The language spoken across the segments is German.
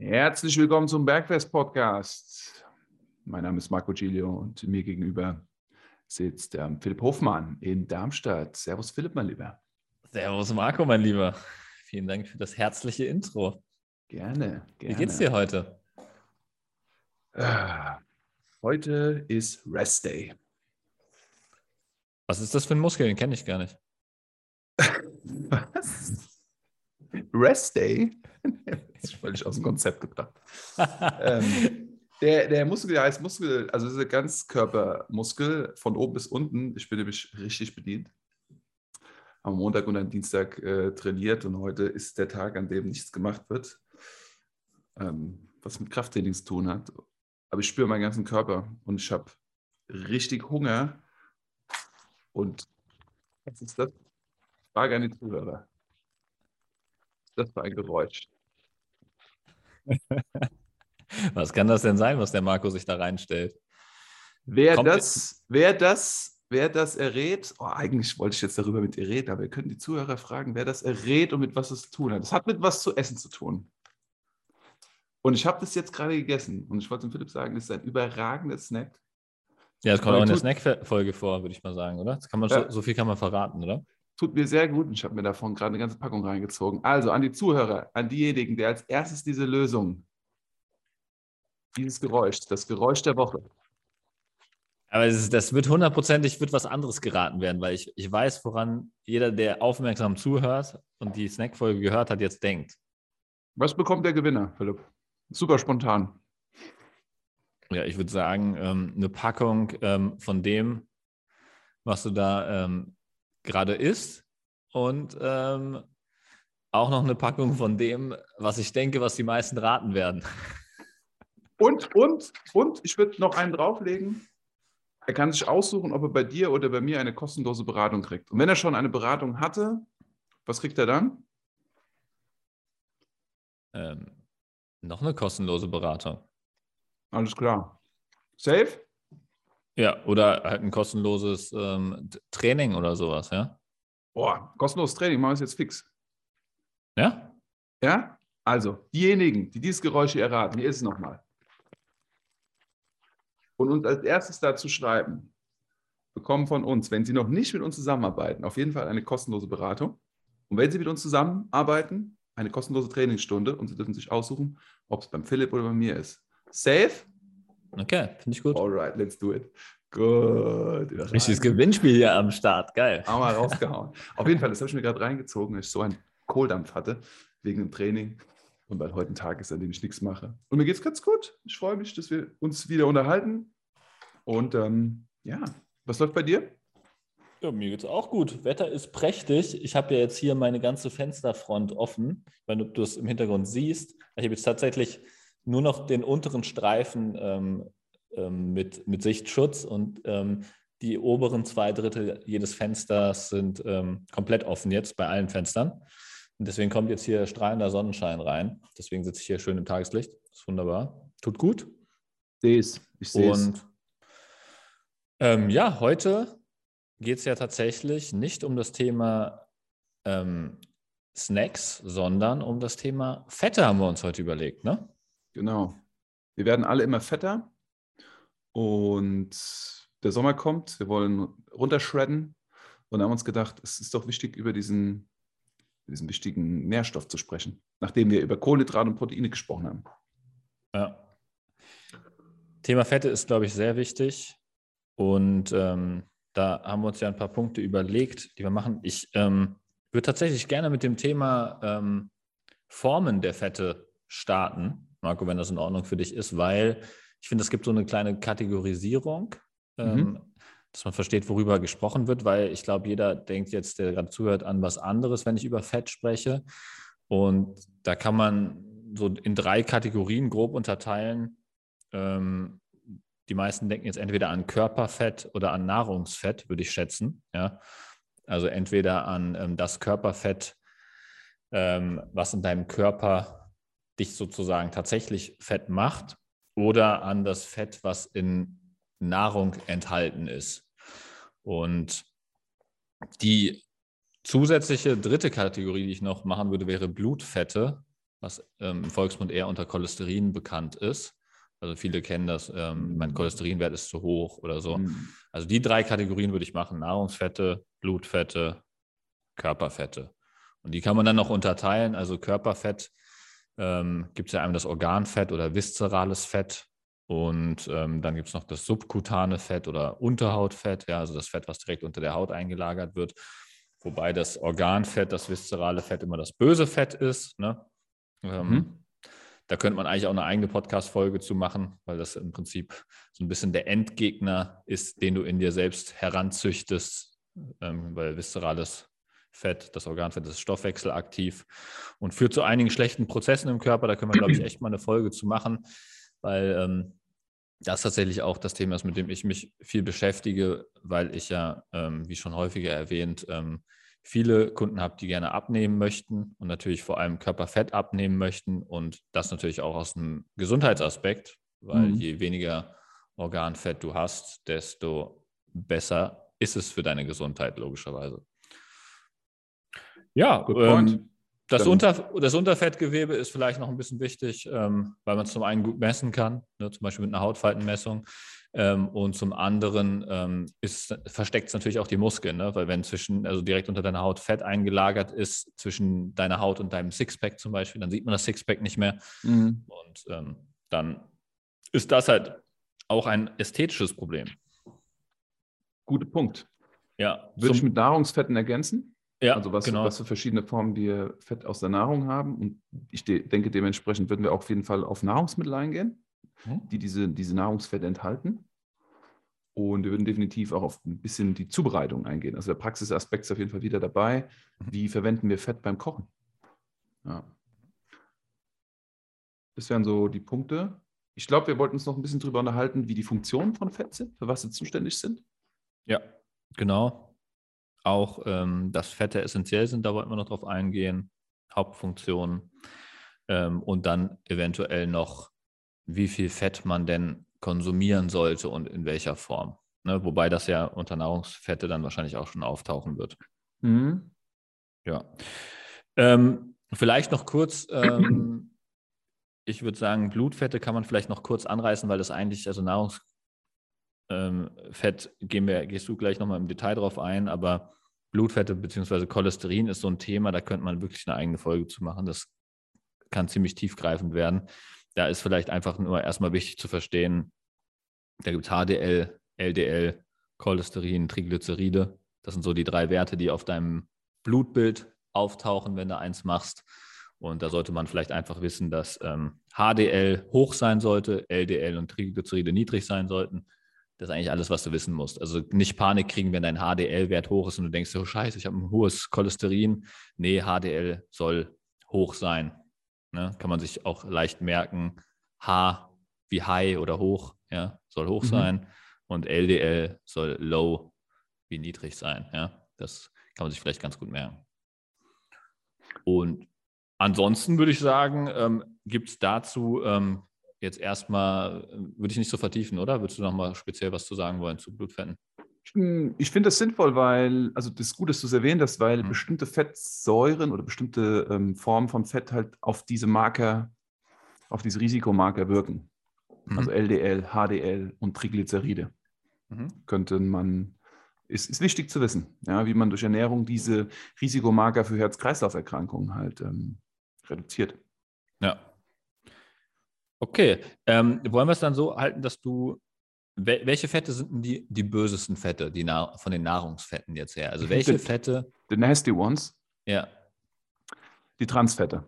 Herzlich willkommen zum Bergfest Podcast. Mein Name ist Marco Giglio und mir gegenüber sitzt ähm, Philipp Hofmann in Darmstadt. Servus Philipp, mein Lieber. Servus Marco, mein Lieber. Vielen Dank für das herzliche Intro. Gerne, gerne. Wie geht's dir heute? Ah, heute ist Rest Day. Was ist das für ein Muskel? Den kenne ich gar nicht. Was? Rest Day? Ist völlig aus dem Konzept gebracht. ähm, der, der Muskel der heißt Muskel, also ein Ganzkörpermuskel von oben bis unten. Ich bin nämlich richtig bedient. Am Montag und am Dienstag äh, trainiert und heute ist der Tag, an dem nichts gemacht wird, ähm, was mit Krafttraining zu tun hat. Aber ich spüre meinen ganzen Körper und ich habe richtig Hunger. Und was ist das? Frage an die Zuhörer. Das war ein Geräusch. Was kann das denn sein, was der Marco sich da reinstellt? Wer das, wer das, wer das errät, oh, eigentlich wollte ich jetzt darüber mit ihr reden, aber wir können die Zuhörer fragen, wer das errät und mit was es zu tun hat. Das hat mit was zu essen zu tun. Und ich habe das jetzt gerade gegessen und ich wollte dem Philipp sagen, das ist ein überragender Snack. Ja, das kommt auch in der Snack-Folge vor, würde ich mal sagen, oder? Das kann man, ja. so, so viel kann man verraten, oder? Tut mir sehr gut und ich habe mir davon gerade eine ganze Packung reingezogen. Also an die Zuhörer, an diejenigen, der als erstes diese Lösung, dieses Geräusch, das Geräusch der Woche. Aber ist, das wird hundertprozentig wird was anderes geraten werden, weil ich, ich weiß, woran jeder, der aufmerksam zuhört und die Snackfolge gehört hat, jetzt denkt. Was bekommt der Gewinner, Philipp? Super spontan. Ja, ich würde sagen, ähm, eine Packung ähm, von dem, was du da ähm, gerade isst und ähm, auch noch eine Packung von dem, was ich denke, was die meisten raten werden. Und, und, und, ich würde noch einen drauflegen. Er kann sich aussuchen, ob er bei dir oder bei mir eine kostenlose Beratung kriegt. Und wenn er schon eine Beratung hatte, was kriegt er dann? Ähm, noch eine kostenlose Beratung. Alles klar. Safe? Ja, oder halt ein kostenloses ähm, Training oder sowas, ja? Boah, kostenloses Training, machen wir es jetzt fix. Ja? Ja? Also, diejenigen, die dieses Geräusch hier erraten, hier ist es nochmal. Und uns als erstes dazu schreiben, bekommen von uns, wenn Sie noch nicht mit uns zusammenarbeiten, auf jeden Fall eine kostenlose Beratung. Und wenn Sie mit uns zusammenarbeiten, eine kostenlose Trainingsstunde und Sie dürfen sich aussuchen, ob es beim Philipp oder bei mir ist. Safe? Okay, finde ich gut. Alright, let's do it. Gut. Richtiges Gewinnspiel hier am Start. Geil. Haben wir rausgehauen. Auf jeden Fall, das habe ich mir gerade reingezogen, weil ich so einen Kohldampf hatte wegen dem Training. Und weil heute ein Tag ist, an dem ich nichts mache. Und mir geht es ganz gut. Ich freue mich, dass wir uns wieder unterhalten. Und ähm, ja, was läuft bei dir? Ja, mir geht es auch gut. Wetter ist prächtig. Ich habe ja jetzt hier meine ganze Fensterfront offen. Wenn du es im Hintergrund siehst. Ich habe jetzt tatsächlich nur noch den unteren Streifen ähm, ähm, mit, mit Sichtschutz und ähm, die oberen zwei Drittel jedes Fensters sind ähm, komplett offen jetzt bei allen Fenstern. Und deswegen kommt jetzt hier strahlender Sonnenschein rein. Deswegen sitze ich hier schön im Tageslicht. Das ist wunderbar. Tut gut. Sehe es. Ich sehe es. Und ähm, ja, heute geht es ja tatsächlich nicht um das Thema ähm, Snacks, sondern um das Thema Fette haben wir uns heute überlegt, ne? Genau. Wir werden alle immer fetter und der Sommer kommt. Wir wollen runterschredden und haben uns gedacht, es ist doch wichtig, über diesen, diesen wichtigen Nährstoff zu sprechen, nachdem wir über Kohlenhydrate und Proteine gesprochen haben. Ja. Thema Fette ist, glaube ich, sehr wichtig. Und ähm, da haben wir uns ja ein paar Punkte überlegt, die wir machen. Ich ähm, würde tatsächlich gerne mit dem Thema ähm, Formen der Fette starten. Marco, wenn das in Ordnung für dich ist, weil ich finde, es gibt so eine kleine Kategorisierung, mhm. ähm, dass man versteht, worüber gesprochen wird, weil ich glaube, jeder denkt jetzt, der gerade zuhört, an was anderes, wenn ich über Fett spreche. Und da kann man so in drei Kategorien grob unterteilen. Ähm, die meisten denken jetzt entweder an Körperfett oder an Nahrungsfett, würde ich schätzen. Ja? Also entweder an ähm, das Körperfett, ähm, was in deinem Körper dich sozusagen tatsächlich fett macht oder an das Fett, was in Nahrung enthalten ist. Und die zusätzliche dritte Kategorie, die ich noch machen würde, wäre Blutfette. was ähm, im Volksmund eher unter Cholesterin bekannt ist. Also viele kennen das, ähm, mein Cholesterinwert ist zu hoch oder so. Mhm. Also die drei Kategorien würde ich machen: Nahrungsfette, Blutfette, Körperfette. Und die kann man dann noch unterteilen. Also Körperfett ähm, gibt es ja einmal das Organfett oder viszerales Fett. Und ähm, dann gibt es noch das subkutane Fett oder Unterhautfett, ja, also das Fett, was direkt unter der Haut eingelagert wird. Wobei das Organfett, das viszerale Fett immer das böse Fett ist. Ne? Ähm, mhm. Da könnte man eigentlich auch eine eigene Podcast-Folge zu machen, weil das im Prinzip so ein bisschen der Endgegner ist, den du in dir selbst heranzüchtest, ähm, weil viszerales Fett, das Organfett ist stoffwechselaktiv und führt zu einigen schlechten Prozessen im Körper. Da können wir, glaube ich, echt mal eine Folge zu machen, weil ähm, das tatsächlich auch das Thema ist, mit dem ich mich viel beschäftige, weil ich ja, ähm, wie schon häufiger erwähnt, ähm, viele Kunden habe, die gerne abnehmen möchten und natürlich vor allem Körperfett abnehmen möchten und das natürlich auch aus einem Gesundheitsaspekt, weil mhm. je weniger Organfett du hast, desto besser ist es für deine Gesundheit logischerweise. Ja, ähm, das, Unter, das, Unterfettgewebe ist vielleicht noch ein bisschen wichtig, ähm, weil man es zum einen gut messen kann, ne, zum Beispiel mit einer Hautfaltenmessung. Ähm, und zum anderen ähm, versteckt es natürlich auch die Muskeln, ne? weil wenn zwischen, also direkt unter deiner Haut Fett eingelagert ist, zwischen deiner Haut und deinem Sixpack zum Beispiel, dann sieht man das Sixpack nicht mehr. Mhm. Und ähm, dann ist das halt auch ein ästhetisches Problem. Guter Punkt. Ja. Würde ich mit Nahrungsfetten ergänzen? Ja, also was, genau. was für verschiedene Formen wir Fett aus der Nahrung haben. Und ich de denke, dementsprechend würden wir auch auf jeden Fall auf Nahrungsmittel eingehen. Mhm. die diese, diese Nahrungsfette enthalten. Und wir würden definitiv auch auf ein bisschen die Zubereitung eingehen. Also der Praxisaspekt ist auf jeden Fall wieder dabei. Mhm. Wie verwenden wir Fett beim Kochen? Ja. Das wären so die Punkte. Ich glaube, wir wollten uns noch ein bisschen darüber unterhalten, wie die Funktionen von Fett sind, für was sie zuständig sind. Ja, genau. Auch, ähm, dass Fette essentiell sind, da wollten wir noch drauf eingehen. Hauptfunktionen. Ähm, und dann eventuell noch wie viel Fett man denn konsumieren sollte und in welcher Form. Ne? Wobei das ja unter Nahrungsfette dann wahrscheinlich auch schon auftauchen wird. Mhm. Ja. Ähm, vielleicht noch kurz, ähm, ich würde sagen, Blutfette kann man vielleicht noch kurz anreißen, weil das eigentlich, also Nahrungsfett, ähm, gehen wir, gehst du gleich nochmal im Detail drauf ein, aber Blutfette bzw. Cholesterin ist so ein Thema, da könnte man wirklich eine eigene Folge zu machen. Das kann ziemlich tiefgreifend werden da ist vielleicht einfach nur erstmal wichtig zu verstehen, da gibt es HDL, LDL, Cholesterin, Triglyceride. Das sind so die drei Werte, die auf deinem Blutbild auftauchen, wenn du eins machst. Und da sollte man vielleicht einfach wissen, dass ähm, HDL hoch sein sollte, LDL und Triglyceride niedrig sein sollten. Das ist eigentlich alles, was du wissen musst. Also nicht Panik kriegen, wenn dein HDL-Wert hoch ist und du denkst, oh scheiße, ich habe ein hohes Cholesterin. Nee, HDL soll hoch sein. Ne? Kann man sich auch leicht merken. H wie high oder hoch, ja, soll hoch mhm. sein. Und LDL soll low wie niedrig sein. Ja? Das kann man sich vielleicht ganz gut merken. Und ansonsten würde ich sagen, ähm, gibt es dazu ähm, jetzt erstmal, würde ich nicht so vertiefen, oder? Würdest du noch mal speziell was zu sagen wollen zu Blutfetten? Ich finde das sinnvoll, weil, also das ist gut, dass du es erwähnt hast, weil mhm. bestimmte Fettsäuren oder bestimmte ähm, Formen von Fett halt auf diese Marker, auf diese Risikomarker wirken. Mhm. Also LDL, HDL und Triglyceride. Mhm. Könnte man, ist, ist wichtig zu wissen, ja, wie man durch Ernährung diese Risikomarker für Herz-Kreislauf-Erkrankungen halt ähm, reduziert. Ja. Okay, ähm, wollen wir es dann so halten, dass du welche Fette sind denn die, die bösesten Fette die von den Nahrungsfetten jetzt her? Also welche the, Fette? The nasty ones. Ja. Die Transfette.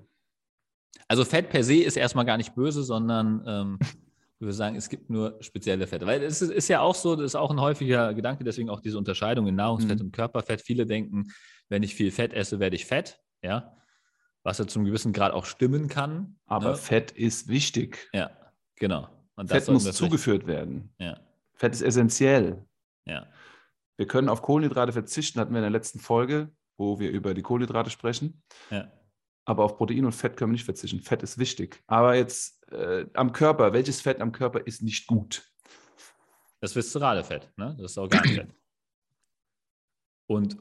Also Fett per se ist erstmal gar nicht böse, sondern ähm, ich würde sagen, es gibt nur spezielle Fette. Weil es ist, ist, ja auch so, das ist auch ein häufiger Gedanke, deswegen auch diese Unterscheidung in Nahrungsfett mhm. und Körperfett. Viele denken, wenn ich viel Fett esse, werde ich fett. Ja. Was ja zum gewissen Grad auch stimmen kann. Aber ne? Fett ist wichtig. Ja, genau. Fett muss zugeführt werden. Ja. Fett ist essentiell. Ja. Wir können auf Kohlenhydrate verzichten, hatten wir in der letzten Folge, wo wir über die Kohlenhydrate sprechen. Ja. Aber auf Protein und Fett können wir nicht verzichten. Fett ist wichtig. Aber jetzt äh, am Körper, welches Fett am Körper ist nicht gut? Das viszerale Fett, ne? das ist Organfett. und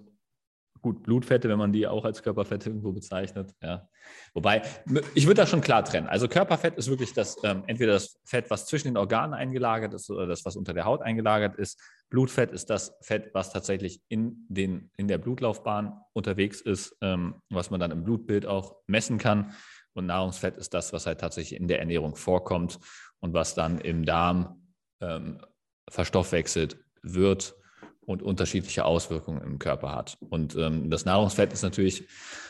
gut, Blutfette, wenn man die auch als Körperfette irgendwo bezeichnet. Ja. Wobei, ich würde das schon klar trennen. Also Körperfett ist wirklich das, ähm, entweder das Fett, was zwischen den Organen eingelagert ist oder das, was unter der Haut eingelagert ist. Blutfett ist das Fett, was tatsächlich in, den, in der Blutlaufbahn unterwegs ist, ähm, was man dann im Blutbild auch messen kann. Und Nahrungsfett ist das, was halt tatsächlich in der Ernährung vorkommt und was dann im Darm ähm, verstoffwechselt wird und unterschiedliche Auswirkungen im Körper hat. Und ähm, das Nahrungsfett ist natürlich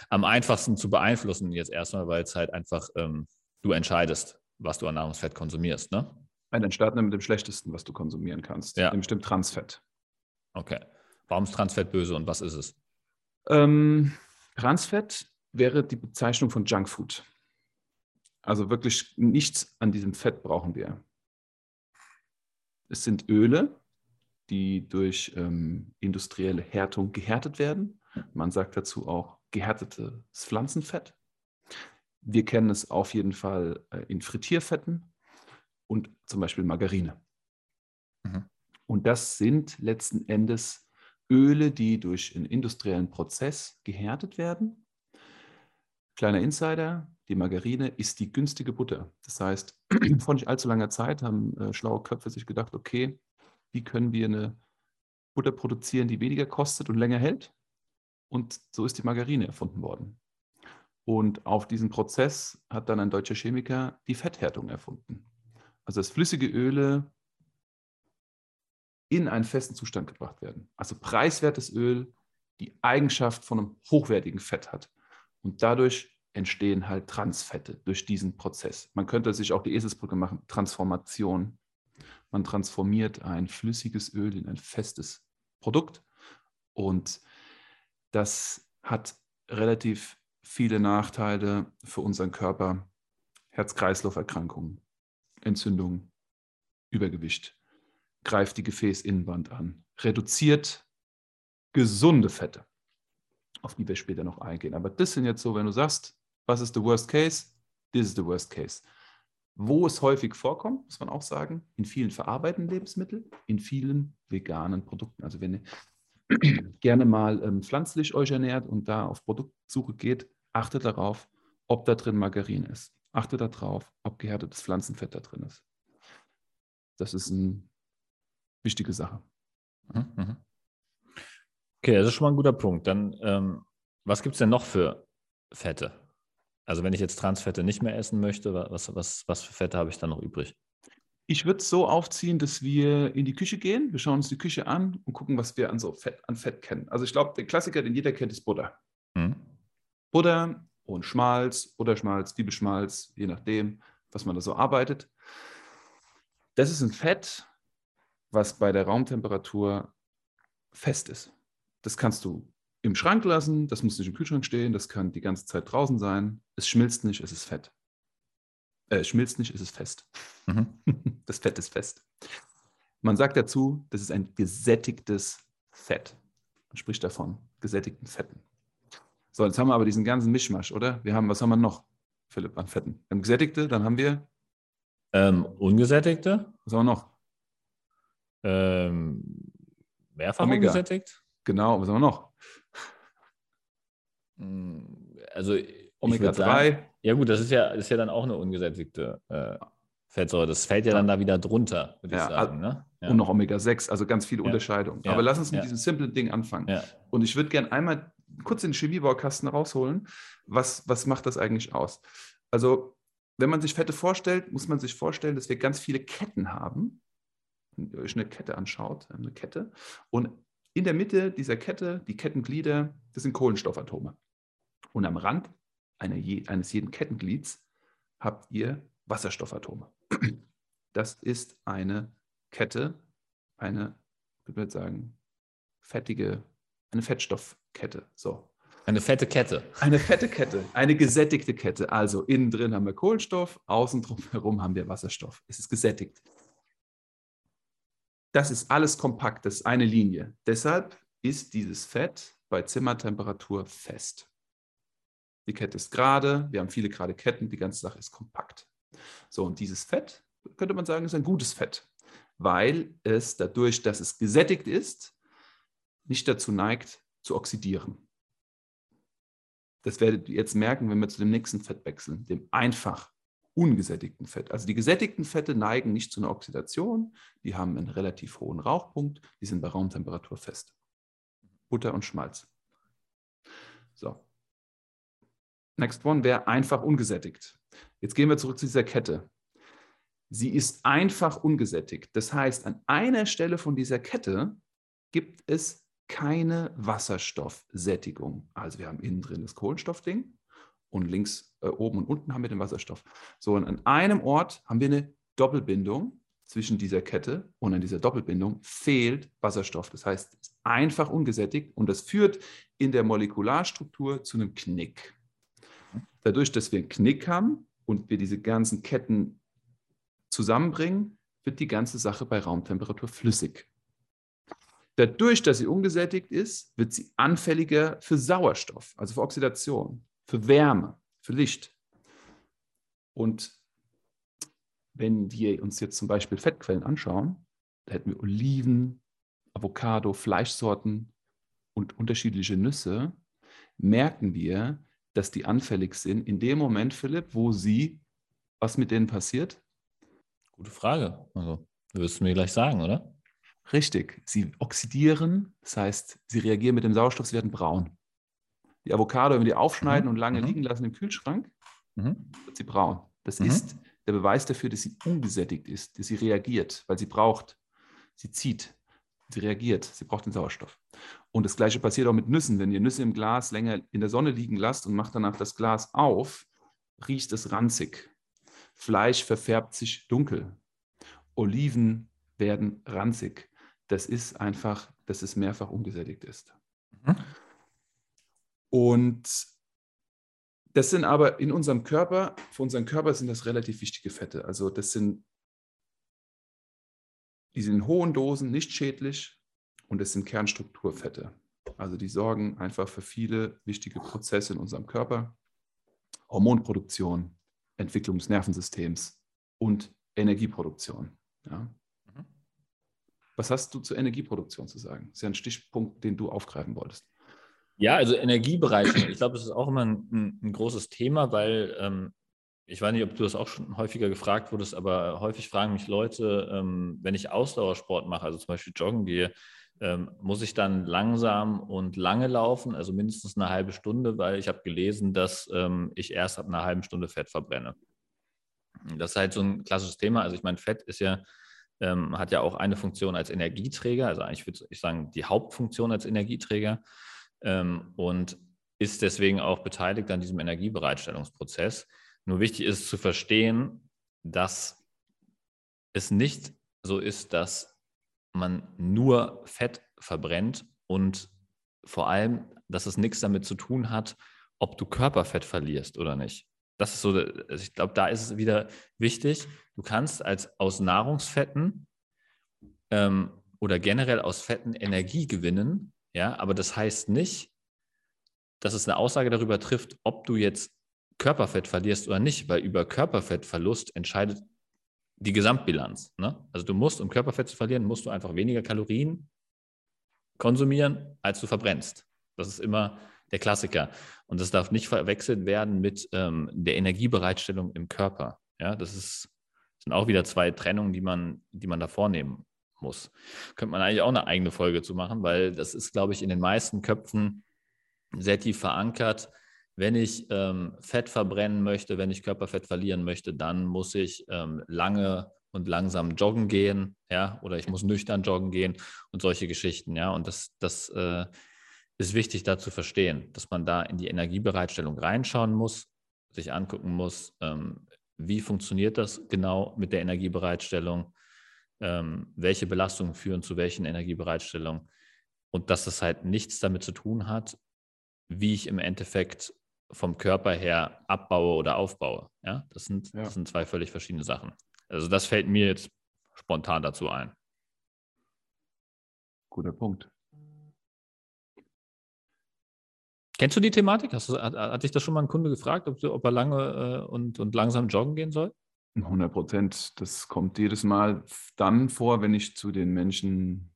am einfachsten zu beeinflussen jetzt erstmal, weil es halt einfach ähm, du entscheidest, was du an Nahrungsfett konsumierst. Ne? Dann starten wir mit dem schlechtesten, was du konsumieren kannst. Ja. Dem stimmt Transfett. Okay. Warum ist Transfett böse und was ist es? Ähm, Transfett wäre die Bezeichnung von Junkfood. Also wirklich nichts an diesem Fett brauchen wir. Es sind Öle, die durch ähm, industrielle Härtung gehärtet werden. Man sagt dazu auch gehärtetes Pflanzenfett. Wir kennen es auf jeden Fall äh, in Frittierfetten und zum Beispiel Margarine. Mhm. Und das sind letzten Endes Öle, die durch einen industriellen Prozess gehärtet werden. Kleiner Insider, die Margarine ist die günstige Butter. Das heißt, vor nicht allzu langer Zeit haben äh, schlaue Köpfe sich gedacht, okay, wie können wir eine Butter produzieren, die weniger kostet und länger hält? Und so ist die Margarine erfunden worden. Und auf diesen Prozess hat dann ein deutscher Chemiker die Fetthärtung erfunden. Also dass flüssige Öle in einen festen Zustand gebracht werden. Also preiswertes Öl, die Eigenschaft von einem hochwertigen Fett hat. Und dadurch entstehen halt Transfette durch diesen Prozess. Man könnte sich auch die Eselsbrücke machen, Transformation. Man transformiert ein flüssiges Öl in ein festes Produkt und das hat relativ viele Nachteile für unseren Körper. Herz-Kreislauf-Erkrankungen, Entzündungen, Übergewicht, greift die Gefäßinnenwand an, reduziert gesunde Fette, auf die wir später noch eingehen. Aber das sind jetzt so, wenn du sagst, was ist the worst case? This is the worst case. Wo es häufig vorkommt, muss man auch sagen, in vielen verarbeitenden Lebensmitteln, in vielen veganen Produkten. Also wenn ihr gerne mal ähm, pflanzlich euch ernährt und da auf Produktsuche geht, achtet darauf, ob da drin Margarine ist. Achtet darauf, ob gehärtetes Pflanzenfett da drin ist. Das ist eine wichtige Sache. Mhm, mhm. Okay, das ist schon mal ein guter Punkt. Dann, ähm, was gibt es denn noch für Fette? Also wenn ich jetzt Transfette nicht mehr essen möchte, was, was, was für Fette habe ich dann noch übrig? Ich würde es so aufziehen, dass wir in die Küche gehen. Wir schauen uns die Küche an und gucken, was wir an so Fett, an Fett kennen. Also ich glaube, der Klassiker, den jeder kennt, ist Butter. Mhm. Butter und Schmalz, Butterschmalz, Zwiebelschmalz, je nachdem, was man da so arbeitet. Das ist ein Fett, was bei der Raumtemperatur fest ist. Das kannst du im Schrank lassen, das muss nicht im Kühlschrank stehen, das kann die ganze Zeit draußen sein. Es schmilzt nicht, es ist fett. Äh, es schmilzt nicht, es ist fest. Mhm. Das Fett ist fest. Man sagt dazu, das ist ein gesättigtes Fett. Man spricht davon, gesättigten Fetten. So, jetzt haben wir aber diesen ganzen Mischmasch, oder? Wir haben, was haben wir noch, Philipp, an Fetten? Wir haben gesättigte, dann haben wir. Ähm, ungesättigte? Was haben wir noch? Ähm, mehrfach Omega. ungesättigt? Genau, was haben wir noch? Hm, also Omega-3. Ja gut, das ist ja, ist ja dann auch eine ungesättigte äh, Fettsäure. Das fällt ja dann da wieder drunter, würde ja, ich sagen. Ne? Ja. Und noch Omega-6, also ganz viele ja. Unterscheidungen. Aber lass uns mit diesem simplen Ding anfangen. Und ich würde gerne einmal kurz den Chemiebaukasten rausholen. Was, was macht das eigentlich aus? Also, wenn man sich Fette vorstellt, muss man sich vorstellen, dass wir ganz viele Ketten haben. Wenn ihr euch eine Kette anschaut, eine Kette. Und in der Mitte dieser Kette, die Kettenglieder, das sind Kohlenstoffatome. Und am Rand eines jeden Kettenglieds habt ihr Wasserstoffatome. Das ist eine Kette, eine, ich würde sagen, fettige, eine Fettstoffkette. So. Eine fette Kette. Eine fette Kette, eine gesättigte Kette. Also innen drin haben wir Kohlenstoff, außen herum haben wir Wasserstoff. Es ist gesättigt. Das ist alles kompakt, das ist eine Linie. Deshalb ist dieses Fett bei Zimmertemperatur fest. Die Kette ist gerade, wir haben viele gerade Ketten, die ganze Sache ist kompakt. So, und dieses Fett, könnte man sagen, ist ein gutes Fett, weil es dadurch, dass es gesättigt ist, nicht dazu neigt, zu oxidieren. das werdet ihr jetzt merken, wenn wir zu dem nächsten Fett wechseln, dem einfach ungesättigten Fett. Also die gesättigten Fette neigen nicht zu einer Oxidation, die haben einen relativ hohen Rauchpunkt, die sind bei Raumtemperatur fest. Butter und Schmalz. So. Next one wäre einfach ungesättigt. Jetzt gehen wir zurück zu dieser Kette. Sie ist einfach ungesättigt. Das heißt, an einer Stelle von dieser Kette gibt es keine Wasserstoffsättigung. Also wir haben innen drin das Kohlenstoffding und links äh, oben und unten haben wir den Wasserstoff. So, und an einem Ort haben wir eine Doppelbindung zwischen dieser Kette und an dieser Doppelbindung fehlt Wasserstoff. Das heißt, es ist einfach ungesättigt und das führt in der Molekularstruktur zu einem Knick. Dadurch, dass wir einen Knick haben und wir diese ganzen Ketten zusammenbringen, wird die ganze Sache bei Raumtemperatur flüssig. Dadurch, dass sie ungesättigt ist, wird sie anfälliger für Sauerstoff, also für Oxidation, für Wärme, für Licht. Und wenn wir uns jetzt zum Beispiel Fettquellen anschauen, da hätten wir Oliven, Avocado, Fleischsorten und unterschiedliche Nüsse, merken wir, dass die anfällig sind in dem Moment, Philipp, wo sie, was mit denen passiert? Gute Frage. Also, du wirst mir gleich sagen, oder? Richtig, sie oxidieren, das heißt, sie reagieren mit dem Sauerstoff, sie werden braun. Die Avocado, wenn wir die aufschneiden mhm. und lange mhm. liegen lassen im Kühlschrank, mhm. wird sie braun. Das mhm. ist der Beweis dafür, dass sie ungesättigt ist, dass sie reagiert, weil sie braucht, sie zieht, sie reagiert, sie braucht den Sauerstoff. Und das Gleiche passiert auch mit Nüssen. Wenn ihr Nüsse im Glas länger in der Sonne liegen lasst und macht danach das Glas auf, riecht es ranzig. Fleisch verfärbt sich dunkel. Oliven werden ranzig das ist einfach, dass es mehrfach ungesättigt ist. Mhm. Und das sind aber in unserem Körper, für unseren Körper sind das relativ wichtige Fette. Also das sind, die sind in hohen Dosen nicht schädlich und es sind Kernstrukturfette. Also die sorgen einfach für viele wichtige Prozesse in unserem Körper. Hormonproduktion, Entwicklung des Nervensystems und Energieproduktion. Ja. Was hast du zur Energieproduktion zu sagen? Das ist ja ein Stichpunkt, den du aufgreifen wolltest. Ja, also Energiebereiche. Ich glaube, das ist auch immer ein, ein großes Thema, weil ähm, ich weiß nicht, ob du das auch schon häufiger gefragt wurdest, aber häufig fragen mich Leute, ähm, wenn ich Ausdauersport mache, also zum Beispiel joggen gehe, ähm, muss ich dann langsam und lange laufen, also mindestens eine halbe Stunde, weil ich habe gelesen, dass ähm, ich erst ab einer halben Stunde Fett verbrenne. Das ist halt so ein klassisches Thema. Also ich meine, Fett ist ja ähm, hat ja auch eine Funktion als Energieträger, also eigentlich würde ich sagen, die Hauptfunktion als Energieträger ähm, und ist deswegen auch beteiligt an diesem Energiebereitstellungsprozess. Nur wichtig ist zu verstehen, dass es nicht so ist, dass man nur Fett verbrennt und vor allem, dass es nichts damit zu tun hat, ob du Körperfett verlierst oder nicht. Das ist so, also ich glaube, da ist es wieder wichtig. Du kannst als aus Nahrungsfetten ähm, oder generell aus Fetten Energie gewinnen, ja, aber das heißt nicht, dass es eine Aussage darüber trifft, ob du jetzt Körperfett verlierst oder nicht, weil über Körperfettverlust entscheidet die Gesamtbilanz. Ne? Also du musst, um Körperfett zu verlieren, musst du einfach weniger Kalorien konsumieren, als du verbrennst. Das ist immer der Klassiker. Und das darf nicht verwechselt werden mit ähm, der Energiebereitstellung im Körper. Ja, das ist, sind auch wieder zwei Trennungen, die man, die man da vornehmen muss. Könnte man eigentlich auch eine eigene Folge zu machen, weil das ist, glaube ich, in den meisten Köpfen sehr tief verankert. Wenn ich ähm, Fett verbrennen möchte, wenn ich Körperfett verlieren möchte, dann muss ich ähm, lange und langsam joggen gehen, ja, oder ich muss nüchtern joggen gehen und solche Geschichten, ja. Und das, das äh, ist wichtig da zu verstehen, dass man da in die Energiebereitstellung reinschauen muss, sich angucken muss, ähm, wie funktioniert das genau mit der Energiebereitstellung, ähm, welche Belastungen führen zu welchen Energiebereitstellungen und dass das halt nichts damit zu tun hat, wie ich im Endeffekt vom Körper her abbaue oder aufbaue. Ja, das sind, ja. das sind zwei völlig verschiedene Sachen. Also das fällt mir jetzt spontan dazu ein. Guter Punkt. Kennst du die Thematik? Hast du, hat, hat dich das schon mal ein Kunde gefragt, ob, ob er lange äh, und, und langsam joggen gehen soll? 100 Prozent. Das kommt jedes Mal dann vor, wenn ich zu den Menschen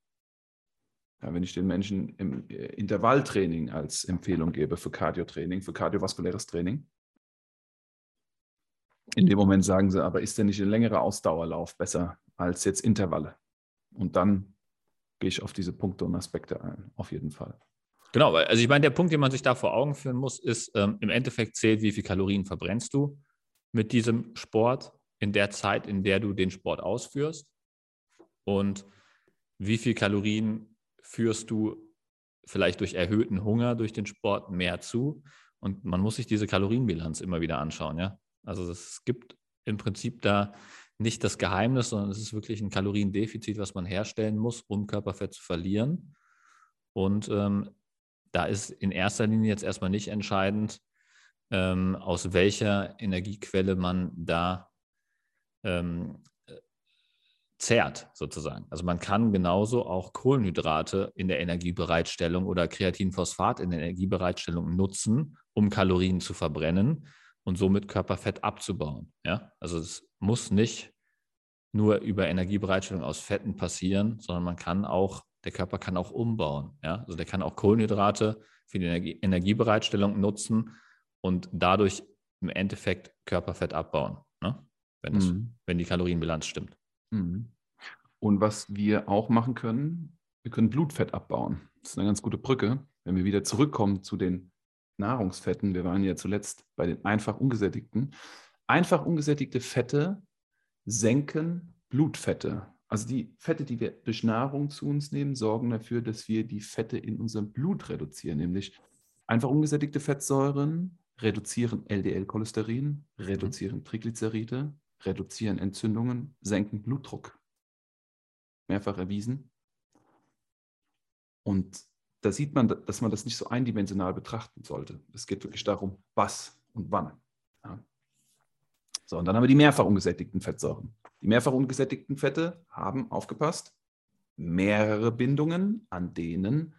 Ja, wenn ich den Menschen im äh, Intervalltraining als Empfehlung gebe für Cardiotraining, für kardiovaskuläres Training, in dem Moment sagen sie, aber ist denn nicht ein längerer Ausdauerlauf besser als jetzt Intervalle? Und dann gehe ich auf diese Punkte und Aspekte ein, auf jeden Fall. Genau, also ich meine, der Punkt, den man sich da vor Augen führen muss, ist, ähm, im Endeffekt zählt, wie viel Kalorien verbrennst du mit diesem Sport in der Zeit, in der du den Sport ausführst und wie viel Kalorien führst du vielleicht durch erhöhten Hunger durch den Sport mehr zu. Und man muss sich diese Kalorienbilanz immer wieder anschauen, ja. Also es gibt im Prinzip da nicht das Geheimnis, sondern es ist wirklich ein Kaloriendefizit, was man herstellen muss, um Körperfett zu verlieren. Und ähm, da ist in erster Linie jetzt erstmal nicht entscheidend, ähm, aus welcher Energiequelle man da ähm, zehrt, sozusagen. Also man kann genauso auch Kohlenhydrate in der Energiebereitstellung oder Kreatinphosphat in der Energiebereitstellung nutzen, um Kalorien zu verbrennen und somit Körperfett abzubauen. Ja? Also es muss nicht nur über Energiebereitstellung aus Fetten passieren, sondern man kann auch, der Körper kann auch umbauen. Ja? Also der kann auch Kohlenhydrate für die Energie, Energiebereitstellung nutzen und dadurch im Endeffekt Körperfett abbauen, ne? Wenn, das, mhm. wenn die Kalorienbilanz stimmt. Mhm. Und was wir auch machen können, wir können Blutfett abbauen. Das ist eine ganz gute Brücke. Wenn wir wieder zurückkommen zu den Nahrungsfetten, wir waren ja zuletzt bei den einfach ungesättigten. Einfach ungesättigte Fette senken Blutfette. Also die Fette, die wir durch Nahrung zu uns nehmen, sorgen dafür, dass wir die Fette in unserem Blut reduzieren. Nämlich einfach ungesättigte Fettsäuren reduzieren LDL-Cholesterin, reduzieren mhm. Triglyceride, reduzieren Entzündungen, senken Blutdruck. Mehrfach erwiesen. Und da sieht man, dass man das nicht so eindimensional betrachten sollte. Es geht wirklich darum, was und wann. Ja. So, und dann haben wir die mehrfach ungesättigten Fettsäuren. Die mehrfach ungesättigten Fette haben, aufgepasst, mehrere Bindungen, an denen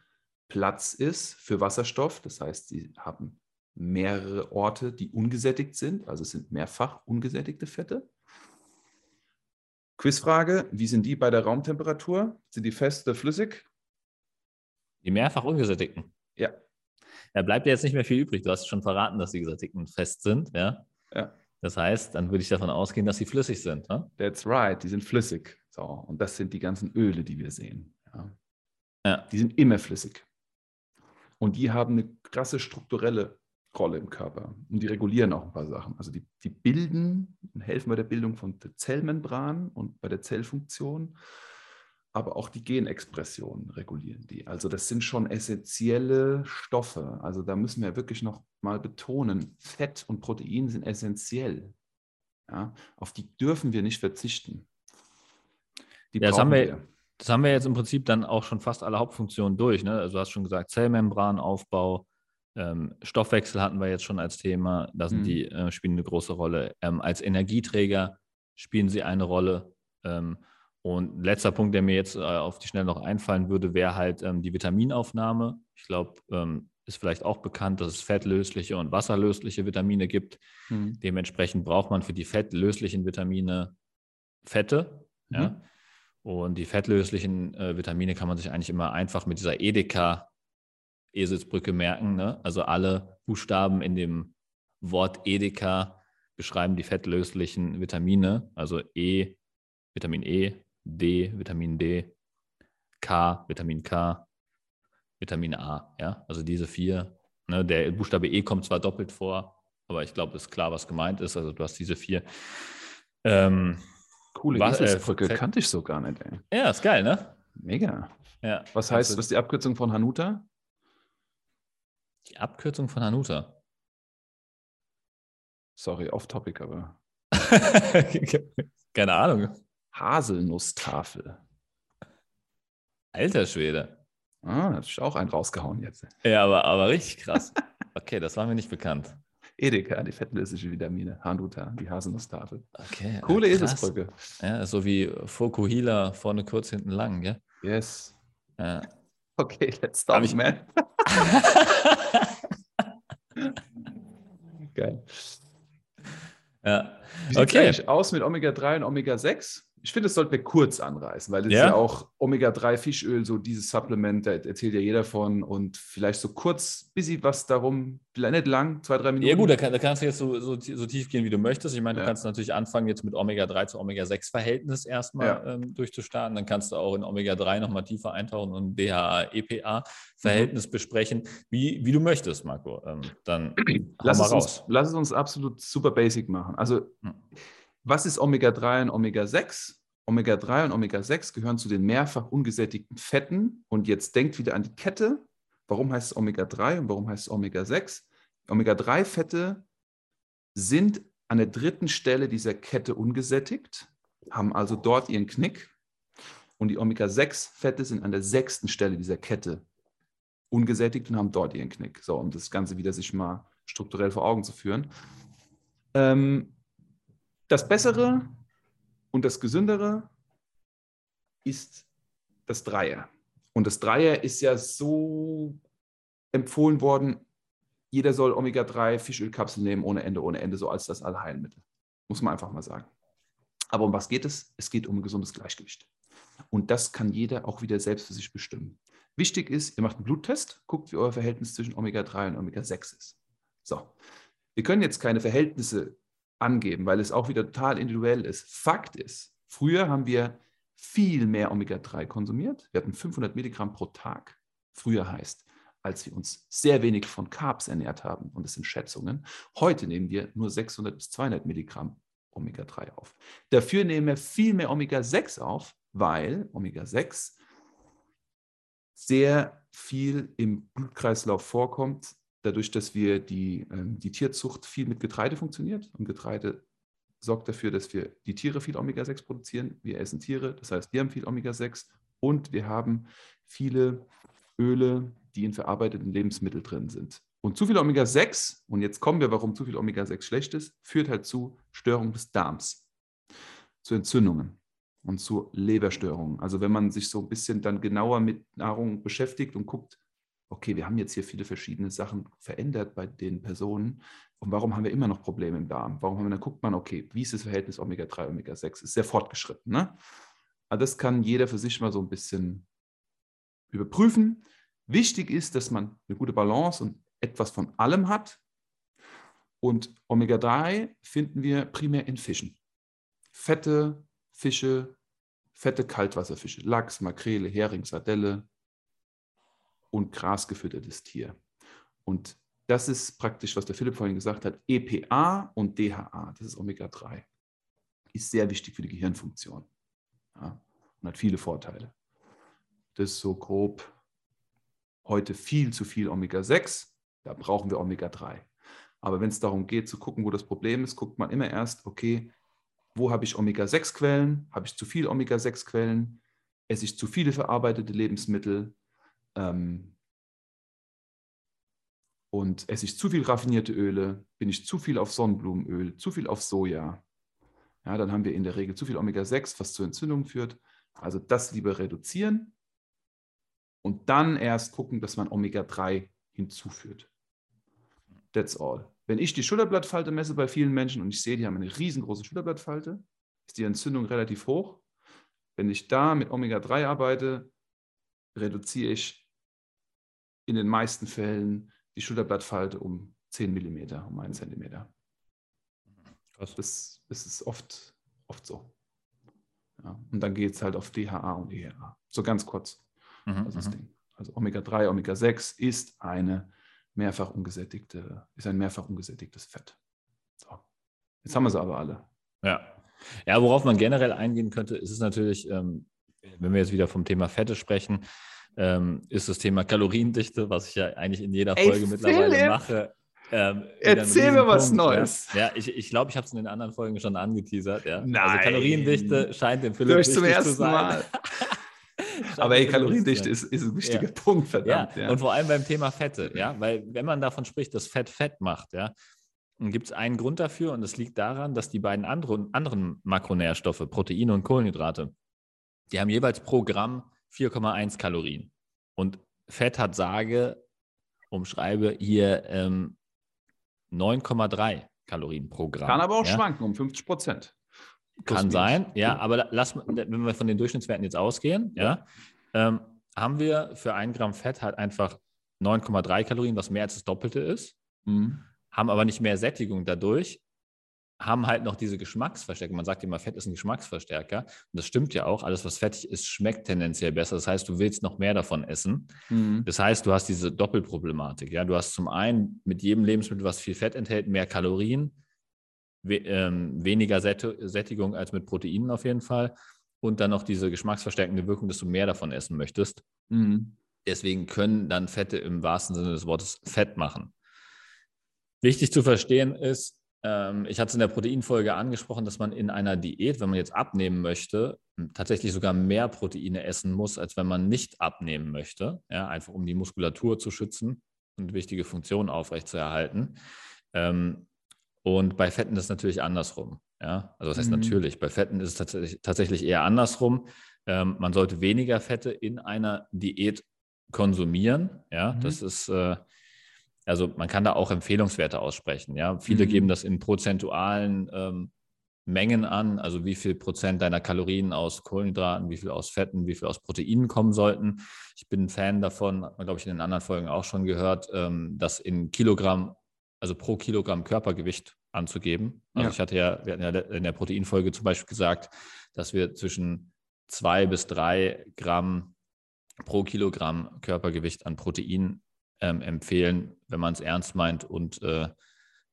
Platz ist für Wasserstoff. Das heißt, sie haben mehrere Orte, die ungesättigt sind, also es sind mehrfach ungesättigte Fette. Quizfrage, wie sind die bei der Raumtemperatur? Sind die fest oder flüssig? Die mehrfach ungesättigten? Ja. Da bleibt ja jetzt nicht mehr viel übrig. Du hast schon verraten, dass die gesättigten fest sind, ja? Ja. Das heißt, dann würde ich davon ausgehen, dass sie flüssig sind. Ne? That's right, die sind flüssig. So, und das sind die ganzen Öle, die wir sehen. Ja. ja. Die sind immer flüssig. Und die haben eine krasse strukturelle Rolle im Körper. Und die regulieren auch ein paar Sachen. Also die, die bilden und helfen bei der Bildung von der Zellmembran und bei der Zellfunktion, aber auch die Genexpression regulieren die. Also das sind schon essentielle Stoffe. Also da müssen wir wirklich noch mal betonen, Fett und Protein sind essentiell. Ja, auf die dürfen wir nicht verzichten. Die ja, das, haben wir, wir, das haben wir jetzt im Prinzip dann auch schon fast alle Hauptfunktionen durch. Ne? Also du hast schon gesagt, Zellmembranaufbau, ähm, Stoffwechsel hatten wir jetzt schon als Thema, da sind mhm. die äh, spielen eine große Rolle. Ähm, als Energieträger spielen sie eine Rolle. Ähm, und letzter Punkt, der mir jetzt äh, auf die Schnelle noch einfallen würde, wäre halt ähm, die Vitaminaufnahme. Ich glaube, ähm, ist vielleicht auch bekannt, dass es fettlösliche und wasserlösliche Vitamine gibt. Mhm. Dementsprechend braucht man für die fettlöslichen Vitamine Fette. Mhm. Ja? Und die fettlöslichen äh, Vitamine kann man sich eigentlich immer einfach mit dieser Edeka Eselsbrücke merken. Ne? Also alle Buchstaben in dem Wort Edeka beschreiben die fettlöslichen Vitamine, also E, Vitamin E, D, Vitamin D, K, Vitamin K, Vitamin A. Ja? Also diese vier. Ne? Der Buchstabe E kommt zwar doppelt vor, aber ich glaube, es ist klar, was gemeint ist. Also du hast diese vier. Ähm, Coole was, Eselsbrücke, äh, kannte ich so gar nicht. Ey. Ja, ist geil, ne? Mega. Ja, was heißt, also, was ist die Abkürzung von Hanuta? Die Abkürzung von Hanuta. Sorry, off topic, aber. Keine Ahnung. Haselnusstafel. Alter Schwede. Ah, das ist auch ein rausgehauen jetzt. Ja, aber, aber richtig krass. Okay, das war mir nicht bekannt. Edeka, die fettlösliche Vitamine. Hanuta, die Haselnusstafel. Okay. Coole Eselsbrücke. Ja, so wie Fokuhila vorne kurz, hinten lang, gell? Yes. Ja. Okay, let's stop, ich... man. Geil. Ja. Wie sieht okay. aus mit Omega-3 und Omega-6? Ich finde, das sollten wir kurz anreißen, weil das ja? ist ja auch Omega-3-Fischöl, so dieses Supplement, da erzählt ja jeder von und vielleicht so kurz, bisschen was darum, nicht lang, zwei, drei Minuten. Ja gut, da, kann, da kannst du jetzt so, so, so, tief gehen, wie du möchtest. Ich meine, ja. du kannst natürlich anfangen, jetzt mit Omega-3 zu Omega-6-Verhältnis erstmal ja. ähm, durchzustarten. Dann kannst du auch in Omega-3 nochmal tiefer eintauchen und DHA-EPA-Verhältnis mhm. besprechen, wie, wie du möchtest, Marco. Ähm, dann lass es, uns, lass es uns absolut super basic machen. Also mhm was ist Omega-3 und Omega-6? Omega-3 und Omega-6 gehören zu den mehrfach ungesättigten Fetten. Und jetzt denkt wieder an die Kette. Warum heißt es Omega-3 und warum heißt es Omega-6? Omega-3-Fette sind an der dritten Stelle dieser Kette ungesättigt, haben also dort ihren Knick. Und die Omega-6-Fette sind an der sechsten Stelle dieser Kette ungesättigt und haben dort ihren Knick. So, um das Ganze wieder sich mal strukturell vor Augen zu führen. Ähm, das Bessere und das Gesündere ist das Dreier. Und das Dreier ist ja so empfohlen worden, jeder soll Omega-3 Fischölkapsel nehmen ohne Ende, ohne Ende, so als das Allheilmittel. Muss man einfach mal sagen. Aber um was geht es? Es geht um ein gesundes Gleichgewicht. Und das kann jeder auch wieder selbst für sich bestimmen. Wichtig ist, ihr macht einen Bluttest, guckt, wie euer Verhältnis zwischen Omega-3 und Omega-6 ist. So. Wir können jetzt keine Verhältnisse angeben, weil es auch wieder total individuell ist. Fakt ist, früher haben wir viel mehr Omega-3 konsumiert. Wir hatten 500 Milligramm pro Tag. Früher heißt, als wir uns sehr wenig von Carbs ernährt haben, und das sind Schätzungen. Heute nehmen wir nur 600 bis 200 Milligramm Omega-3 auf. Dafür nehmen wir viel mehr Omega-6 auf, weil Omega-6 sehr viel im Blutkreislauf vorkommt, dadurch, dass wir die, ähm, die Tierzucht viel mit Getreide funktioniert und Getreide sorgt dafür, dass wir die Tiere viel Omega-6 produzieren. Wir essen Tiere, das heißt, wir haben viel Omega-6 und wir haben viele Öle, die in verarbeiteten Lebensmitteln drin sind. Und zu viel Omega-6, und jetzt kommen wir, warum zu viel Omega-6 schlecht ist, führt halt zu Störungen des Darms, zu Entzündungen und zu Leberstörungen. Also wenn man sich so ein bisschen dann genauer mit Nahrung beschäftigt und guckt, okay, wir haben jetzt hier viele verschiedene Sachen verändert bei den Personen. Und warum haben wir immer noch Probleme im Darm? Warum haben wir, dann guckt man, okay, wie ist das Verhältnis Omega-3, Omega-6? Ist sehr fortgeschritten. Ne? Aber das kann jeder für sich mal so ein bisschen überprüfen. Wichtig ist, dass man eine gute Balance und etwas von allem hat. Und Omega-3 finden wir primär in Fischen. Fette Fische, fette Kaltwasserfische, Lachs, Makrele, Hering, Sardelle, und grasgefüttertes Tier. Und das ist praktisch, was der Philipp vorhin gesagt hat, EPA und DHA, das ist Omega-3. Ist sehr wichtig für die Gehirnfunktion ja, und hat viele Vorteile. Das ist so grob heute viel zu viel Omega-6, da brauchen wir Omega-3. Aber wenn es darum geht zu gucken, wo das Problem ist, guckt man immer erst, okay, wo habe ich Omega-6-Quellen? Habe ich zu viel Omega-6-Quellen? Esse ich zu viele verarbeitete Lebensmittel? Ähm, und esse ich zu viel raffinierte Öle, bin ich zu viel auf Sonnenblumenöl, zu viel auf Soja, ja, dann haben wir in der Regel zu viel Omega-6, was zu Entzündungen führt. Also das lieber reduzieren und dann erst gucken, dass man Omega-3 hinzuführt. That's all. Wenn ich die Schulterblattfalte messe bei vielen Menschen und ich sehe, die haben eine riesengroße Schulterblattfalte, ist die Entzündung relativ hoch. Wenn ich da mit Omega-3 arbeite, reduziere ich in den meisten Fällen die Schulterblattfalte um 10 mm, um 1 cm. Das, das ist oft, oft so. Ja, und dann geht es halt auf DHA und EHA. So ganz kurz. Mhm, das mhm. Ding. Also Omega-3, Omega-6 ist eine mehrfach ungesättigte, ist ein mehrfach ungesättigtes Fett. So. Jetzt haben wir sie aber alle. Ja. Ja, worauf man generell eingehen könnte, ist es natürlich, ähm, wenn wir jetzt wieder vom Thema Fette sprechen, ähm, ist das Thema Kaloriendichte, was ich ja eigentlich in jeder Folge Ey, mittlerweile mache. Ähm, Erzähl mir was Neues. Ja, ja ich glaube, ich, glaub, ich habe es in den anderen Folgen schon angeteasert. Ja. Also Nein. Also Kaloriendichte scheint dem Philipp wichtig zum ersten zu sein. Mal. Aber ey, Kaloriendichte ist, ist, ein wichtiger ja. Punkt, verdammt. Ja. Und vor allem beim Thema Fette, ja, weil wenn man davon spricht, dass Fett Fett macht, ja, dann gibt es einen Grund dafür und das liegt daran, dass die beiden anderen, anderen Makronährstoffe, Proteine und Kohlenhydrate, die haben jeweils pro Gramm 4,1 Kalorien. Und Fett hat sage, umschreibe hier ähm, 9,3 Kalorien pro Gramm. Kann aber auch ja? schwanken um 50 Prozent. Kann sein, ja, aber lass, wenn wir von den Durchschnittswerten jetzt ausgehen, ja, ähm, haben wir für ein Gramm Fett halt einfach 9,3 Kalorien, was mehr als das Doppelte ist, mhm. haben aber nicht mehr Sättigung dadurch, haben halt noch diese Geschmacksverstärker. Man sagt immer, Fett ist ein Geschmacksverstärker. Und das stimmt ja auch. Alles, was fettig ist, schmeckt tendenziell besser. Das heißt, du willst noch mehr davon essen. Mhm. Das heißt, du hast diese Doppelproblematik. Ja? Du hast zum einen mit jedem Lebensmittel, was viel Fett enthält, mehr Kalorien, we ähm, weniger Sättigung als mit Proteinen auf jeden Fall. Und dann noch diese geschmacksverstärkende Wirkung, dass du mehr davon essen möchtest. Mhm. Deswegen können dann Fette im wahrsten Sinne des Wortes Fett machen. Wichtig zu verstehen ist, ich hatte es in der Proteinfolge angesprochen, dass man in einer Diät, wenn man jetzt abnehmen möchte, tatsächlich sogar mehr Proteine essen muss, als wenn man nicht abnehmen möchte. Ja, einfach um die Muskulatur zu schützen und wichtige Funktionen aufrechtzuerhalten. Ähm, und bei Fetten ist es natürlich andersrum. Ja? Also das heißt mhm. natürlich, bei Fetten ist es tatsächlich, tatsächlich eher andersrum. Ähm, man sollte weniger Fette in einer Diät konsumieren. Ja, mhm. das ist äh, also man kann da auch Empfehlungswerte aussprechen. Ja, viele mhm. geben das in prozentualen ähm, Mengen an, also wie viel Prozent deiner Kalorien aus Kohlenhydraten, wie viel aus Fetten, wie viel aus Proteinen kommen sollten. Ich bin ein Fan davon, hat man glaube ich in den anderen Folgen auch schon gehört, ähm, das in Kilogramm, also pro Kilogramm Körpergewicht anzugeben. Also ja. ich hatte ja, wir hatten ja in der Proteinfolge zum Beispiel gesagt, dass wir zwischen zwei bis drei Gramm pro Kilogramm Körpergewicht an Protein ähm, empfehlen, wenn man es ernst meint und äh,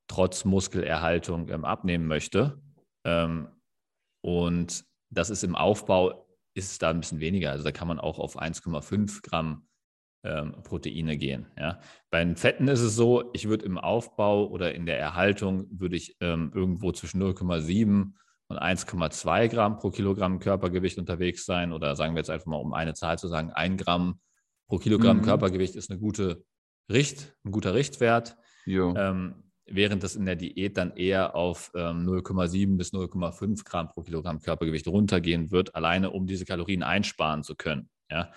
trotz Muskelerhaltung ähm, abnehmen möchte. Ähm, und das ist im Aufbau, ist es da ein bisschen weniger. Also da kann man auch auf 1,5 Gramm ähm, Proteine gehen. Ja. Bei den Fetten ist es so, ich würde im Aufbau oder in der Erhaltung würde ich ähm, irgendwo zwischen 0,7 und 1,2 Gramm pro Kilogramm Körpergewicht unterwegs sein. Oder sagen wir jetzt einfach mal, um eine Zahl zu sagen, 1 Gramm pro Kilogramm mhm. Körpergewicht ist eine gute Richt, ein guter Richtwert. Ähm, während das in der Diät dann eher auf ähm, 0,7 bis 0,5 Gramm pro Kilogramm Körpergewicht runtergehen wird, alleine um diese Kalorien einsparen zu können. Ja.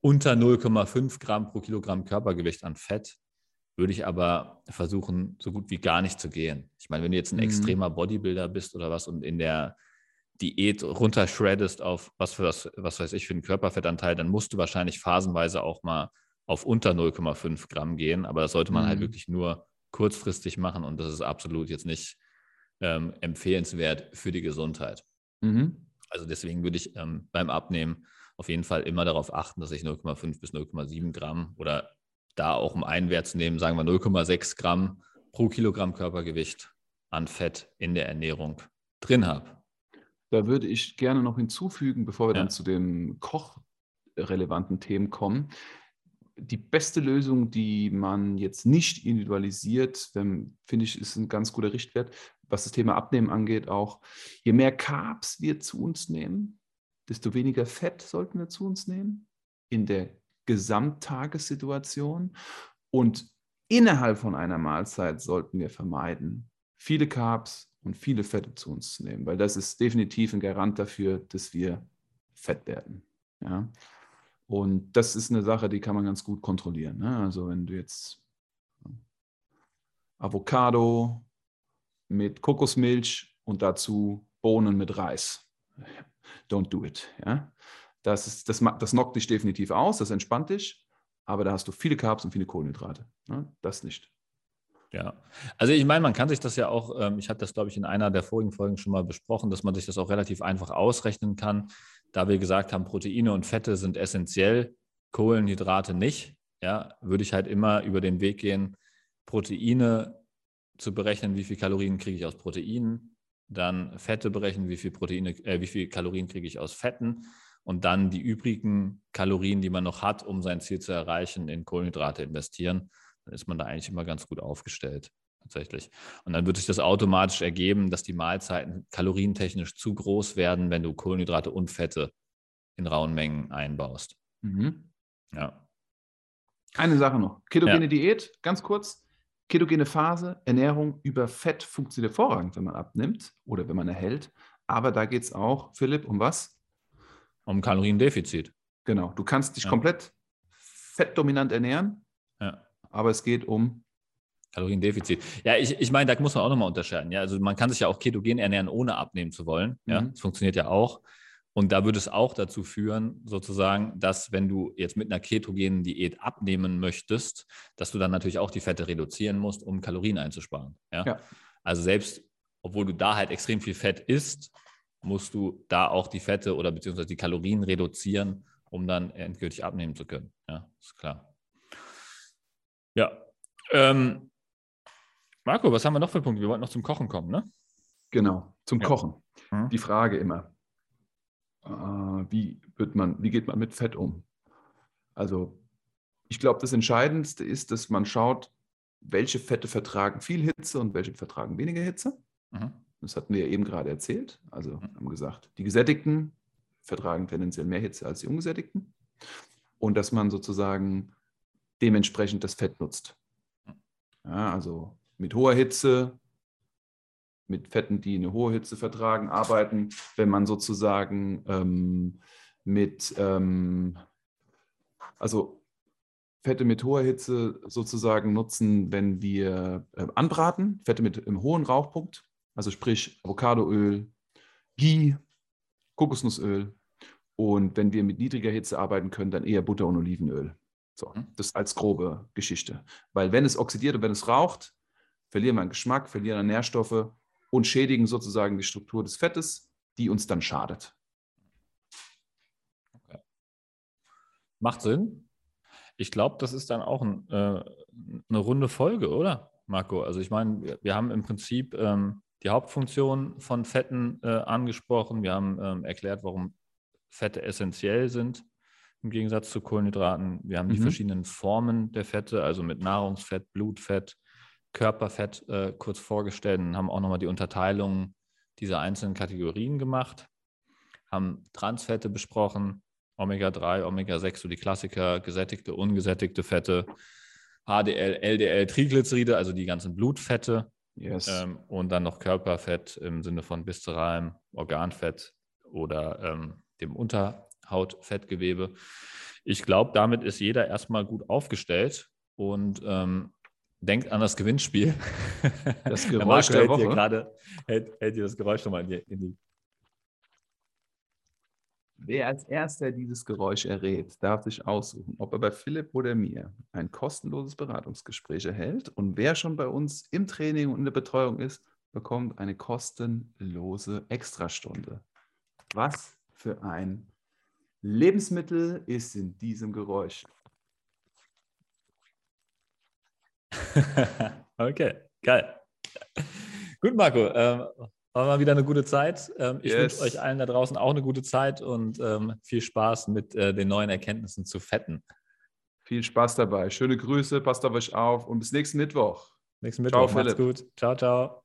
Unter 0,5 Gramm pro Kilogramm Körpergewicht an Fett würde ich aber versuchen, so gut wie gar nicht zu gehen. Ich meine, wenn du jetzt ein mhm. extremer Bodybuilder bist oder was und in der Diät runterschreddest auf was für was, was weiß ich, für einen Körperfettanteil, dann musst du wahrscheinlich phasenweise auch mal auf unter 0,5 Gramm gehen. Aber das sollte man halt mhm. halt wirklich nur kurzfristig machen und das ist absolut jetzt nicht ähm, empfehlenswert für die Gesundheit. Mhm. Also deswegen würde ich ähm, beim Abnehmen auf jeden Fall immer darauf achten, dass ich 0,5 bis 0,7 Gramm oder da auch um einen Wert zu nehmen, sagen wir 0,6 Gramm pro Kilogramm Körpergewicht an Fett in der Ernährung drin habe. Da würde ich gerne noch hinzufügen, bevor wir ja. dann zu den kochrelevanten Themen kommen die beste Lösung, die man jetzt nicht individualisiert, finde ich, ist ein ganz guter Richtwert, was das Thema Abnehmen angeht, auch je mehr Carbs wir zu uns nehmen, desto weniger Fett sollten wir zu uns nehmen in der Gesamttagessituation. Und innerhalb von einer Mahlzeit sollten wir vermeiden, viele Carbs und viele Fette zu uns zu nehmen, weil das ist definitiv ein Garant dafür, dass wir fett werden. Ja? Und das ist eine Sache, die kann man ganz gut kontrollieren. Ne? Also wenn du jetzt Avocado mit Kokosmilch und dazu Bohnen mit Reis. Don't do it. Ja? Das, ist, das, das knockt dich definitiv aus, das entspannt dich, aber da hast du viele Carbs und viele Kohlenhydrate. Ne? Das nicht. Ja, also ich meine, man kann sich das ja auch, ähm, ich hatte das, glaube ich, in einer der vorigen Folgen schon mal besprochen, dass man sich das auch relativ einfach ausrechnen kann, da wir gesagt haben, Proteine und Fette sind essentiell, Kohlenhydrate nicht, ja, würde ich halt immer über den Weg gehen, Proteine zu berechnen, wie viel Kalorien kriege ich aus Proteinen, dann Fette berechnen, wie viel Proteine, äh, wie viel Kalorien kriege ich aus Fetten und dann die übrigen Kalorien, die man noch hat, um sein Ziel zu erreichen, in Kohlenhydrate investieren ist man da eigentlich immer ganz gut aufgestellt, tatsächlich. Und dann wird sich das automatisch ergeben, dass die Mahlzeiten kalorientechnisch zu groß werden, wenn du Kohlenhydrate und Fette in rauen Mengen einbaust. Mhm. Ja. Eine Sache noch. Ketogene ja. Diät, ganz kurz. Ketogene Phase, Ernährung über Fett funktioniert hervorragend, wenn man abnimmt oder wenn man erhält. Aber da geht es auch, Philipp, um was? Um Kaloriendefizit. Genau. Du kannst dich ja. komplett fettdominant ernähren. Aber es geht um Kaloriendefizit. Ja, ich, ich meine, da muss man auch nochmal unterscheiden. Ja, also man kann sich ja auch ketogen ernähren, ohne abnehmen zu wollen. Ja, mhm. das funktioniert ja auch. Und da würde es auch dazu führen, sozusagen, dass wenn du jetzt mit einer ketogenen Diät abnehmen möchtest, dass du dann natürlich auch die Fette reduzieren musst, um Kalorien einzusparen. Ja? ja. Also selbst, obwohl du da halt extrem viel Fett isst, musst du da auch die Fette oder beziehungsweise die Kalorien reduzieren, um dann endgültig abnehmen zu können. Ja, ist klar. Ja. Ähm, Marco, was haben wir noch für Punkte? Wir wollten noch zum Kochen kommen, ne? Genau, zum ja. Kochen. Mhm. Die Frage immer, äh, wie, wird man, wie geht man mit Fett um? Also ich glaube, das Entscheidendste ist, dass man schaut, welche Fette vertragen viel Hitze und welche vertragen weniger Hitze. Mhm. Das hatten wir ja eben gerade erzählt. Also mhm. haben gesagt, die Gesättigten vertragen tendenziell mehr Hitze als die Ungesättigten. Und dass man sozusagen dementsprechend das Fett nutzt. Ja, also mit hoher Hitze, mit Fetten, die eine hohe Hitze vertragen, arbeiten, wenn man sozusagen ähm, mit, ähm, also Fette mit hoher Hitze sozusagen nutzen, wenn wir äh, anbraten, Fette mit einem hohen Rauchpunkt, also sprich Avocadoöl, Ghee, Kokosnussöl. Und wenn wir mit niedriger Hitze arbeiten können, dann eher Butter und Olivenöl. So, mhm. das als grobe Geschichte. Weil wenn es oxidiert und wenn es raucht, verlieren wir an Geschmack, verlieren an Nährstoffe und schädigen sozusagen die Struktur des Fettes, die uns dann schadet. Okay. Macht Sinn. Ich glaube, das ist dann auch ein, äh, eine runde Folge, oder, Marco? Also ich meine, wir, wir, haben im Prinzip ähm, die Hauptfunktion von Fetten äh, angesprochen. Wir haben ähm, erklärt, warum Fette essentiell sind im Gegensatz zu Kohlenhydraten. Wir haben mhm. die verschiedenen Formen der Fette, also mit Nahrungsfett, Blutfett, Körperfett äh, kurz vorgestellt und haben auch nochmal die Unterteilung dieser einzelnen Kategorien gemacht, haben Transfette besprochen, Omega-3, Omega-6, so die Klassiker, gesättigte, ungesättigte Fette, HDL, LDL, Triglyceride, also die ganzen Blutfette yes. ähm, und dann noch Körperfett im Sinne von viszeralem Organfett oder ähm, dem Unterhautfettgewebe. Ich glaube, damit ist jeder erstmal gut aufgestellt und ähm, denkt an das Gewinnspiel. Das Geräusch der, der Woche. Grade, hält, hält ihr das Geräusch nochmal in die, in die Wer als erster dieses Geräusch errät, darf sich aussuchen, ob er bei Philipp oder mir ein kostenloses Beratungsgespräch erhält. Und wer schon bei uns im Training und in der Betreuung ist, bekommt eine kostenlose Extrastunde. Was für ein Lebensmittel ist in diesem Geräusch? okay, geil. Gut, Marco. Ähm, war mal wieder eine gute Zeit. Ähm, ich yes. wünsche euch allen da draußen auch eine gute Zeit und ähm, viel Spaß mit äh, den neuen Erkenntnissen zu fetten. Viel Spaß dabei. Schöne Grüße, passt auf euch auf und bis nächsten Mittwoch. Nächsten Mittwoch. Ciao, Macht's gut. Ciao, ciao.